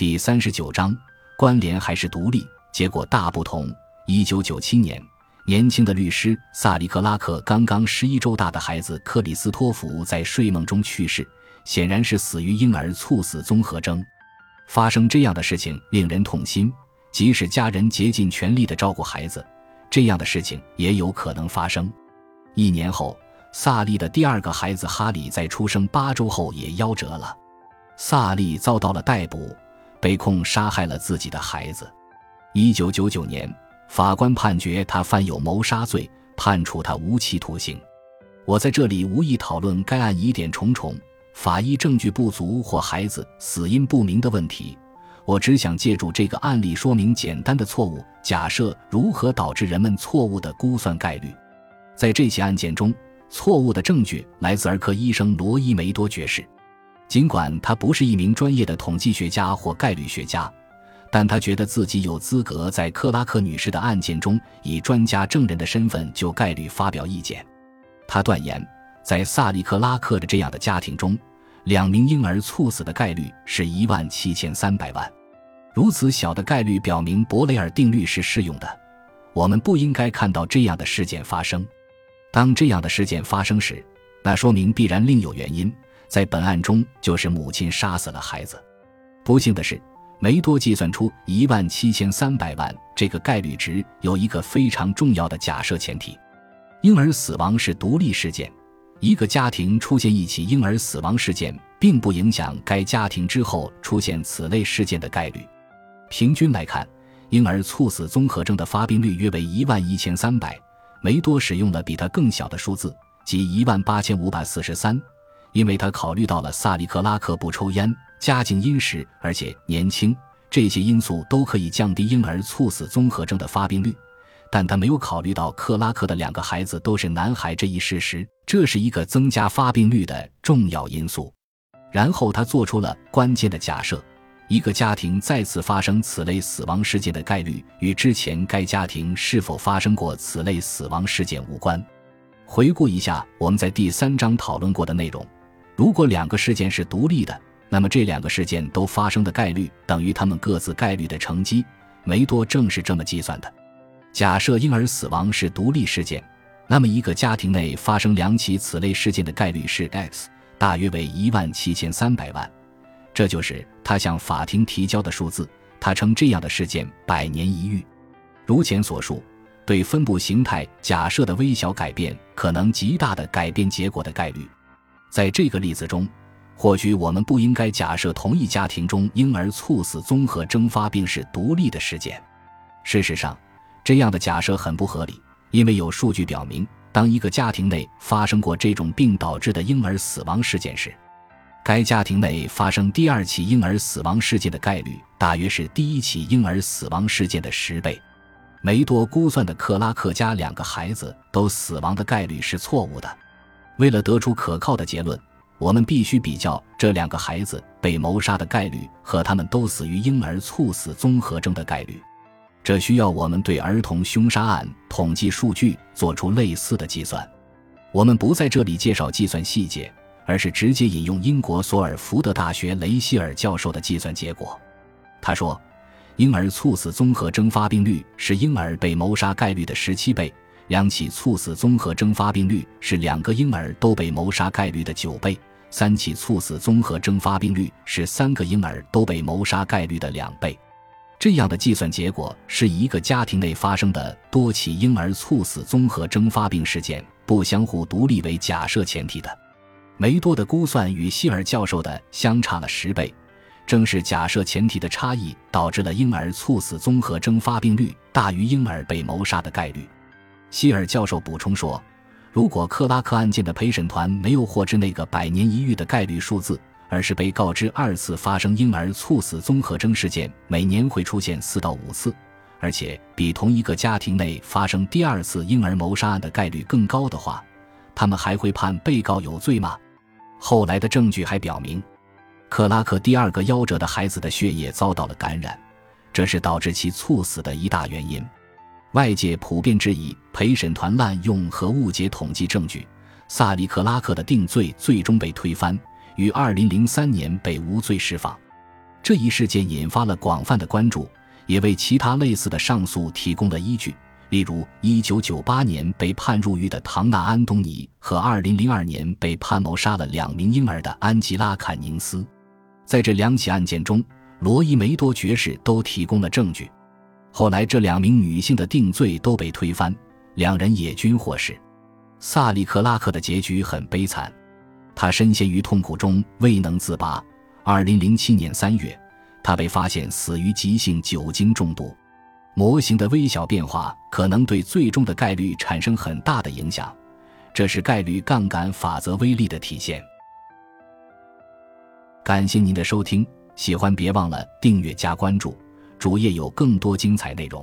第三十九章，关联还是独立？结果大不同。一九九七年，年轻的律师萨利克拉克刚刚十一周大的孩子克里斯托弗在睡梦中去世，显然是死于婴儿猝死综合征。发生这样的事情令人痛心，即使家人竭尽全力的照顾孩子，这样的事情也有可能发生。一年后，萨利的第二个孩子哈里在出生八周后也夭折了。萨利遭到了逮捕，被控杀害了自己的孩子。一九九九年，法官判决他犯有谋杀罪，判处他无期徒刑。我在这里无意讨论该案疑点重重。法医证据不足或孩子死因不明的问题，我只想借助这个案例说明简单的错误假设如何导致人们错误的估算概率。在这起案件中，错误的证据来自儿科医生罗伊梅多爵士。尽管他不是一名专业的统计学家或概率学家，但他觉得自己有资格在克拉克女士的案件中以专家证人的身份就概率发表意见。他断言。在萨利克拉克的这样的家庭中，两名婴儿猝死的概率是一万七千三百万。如此小的概率表明伯雷尔定律是适用的。我们不应该看到这样的事件发生。当这样的事件发生时，那说明必然另有原因。在本案中，就是母亲杀死了孩子。不幸的是，梅多计算出一万七千三百万这个概率值有一个非常重要的假设前提：婴儿死亡是独立事件。一个家庭出现一起婴儿死亡事件，并不影响该家庭之后出现此类事件的概率。平均来看，婴儿猝死综合征的发病率约为一万一千三百。梅多使用了比它更小的数字，即一万八千五百四十三，因为他考虑到了萨利克拉克不抽烟、家境殷实而且年轻这些因素，都可以降低婴儿猝死综合征的发病率。但他没有考虑到克拉克的两个孩子都是男孩这一事实，这是一个增加发病率的重要因素。然后他做出了关键的假设：一个家庭再次发生此类死亡事件的概率与之前该家庭是否发生过此类死亡事件无关。回顾一下我们在第三章讨论过的内容：如果两个事件是独立的，那么这两个事件都发生的概率等于它们各自概率的乘积。梅多正是这么计算的。假设婴儿死亡是独立事件，那么一个家庭内发生两起此类事件的概率是 x，大约为一万七千三百万。这就是他向法庭提交的数字。他称这样的事件“百年一遇”。如前所述，对分布形态假设的微小改变可能极大的改变结果的概率。在这个例子中，或许我们不应该假设同一家庭中婴儿猝死综合征发病是独立的事件。事实上，这样的假设很不合理，因为有数据表明，当一个家庭内发生过这种病导致的婴儿死亡事件时，该家庭内发生第二起婴儿死亡事件的概率大约是第一起婴儿死亡事件的十倍。梅多估算的克拉克家两个孩子都死亡的概率是错误的。为了得出可靠的结论，我们必须比较这两个孩子被谋杀的概率和他们都死于婴儿猝死综合征的概率。这需要我们对儿童凶杀案统计数据做出类似的计算。我们不在这里介绍计算细节，而是直接引用英国索尔福德大学雷希尔教授的计算结果。他说，婴儿猝死综合征发病率是婴儿被谋杀概率的十七倍；两起猝死综合征发病率是两个婴儿都被谋杀概率的九倍；三起猝死综合征发病率是三个婴儿都被谋杀概率的两倍。这样的计算结果是以一个家庭内发生的多起婴儿猝死综合征发病事件不相互独立为假设前提的。梅多的估算与希尔教授的相差了十倍，正是假设前提的差异导致了婴儿猝死综合征发病率大于婴儿被谋杀的概率。希尔教授补充说，如果克拉克案件的陪审团没有获知那个百年一遇的概率数字。而是被告知二次发生婴儿猝死综合征事件每年会出现四到五次，而且比同一个家庭内发生第二次婴儿谋杀案的概率更高的话，他们还会判被告有罪吗？后来的证据还表明，克拉克第二个夭折的孩子的血液遭到了感染，这是导致其猝死的一大原因。外界普遍质疑陪审团滥用和误解统计证据，萨利克拉克的定罪最终被推翻。于二零零三年被无罪释放。这一事件引发了广泛的关注，也为其他类似的上诉提供了依据。例如，1998年被判入狱的唐纳·安东尼和2002年被判谋杀了两名婴儿的安吉拉·坎宁斯，在这两起案件中，罗伊梅多爵士都提供了证据。后来，这两名女性的定罪都被推翻，两人也均获释。萨利克拉克的结局很悲惨，他深陷于痛苦中未能自拔。2007年3月，他被发现死于急性酒精中毒。模型的微小变化可能对最终的概率产生很大的影响，这是概率杠杆法则威力的体现。感谢您的收听，喜欢别忘了订阅加关注，主页有更多精彩内容。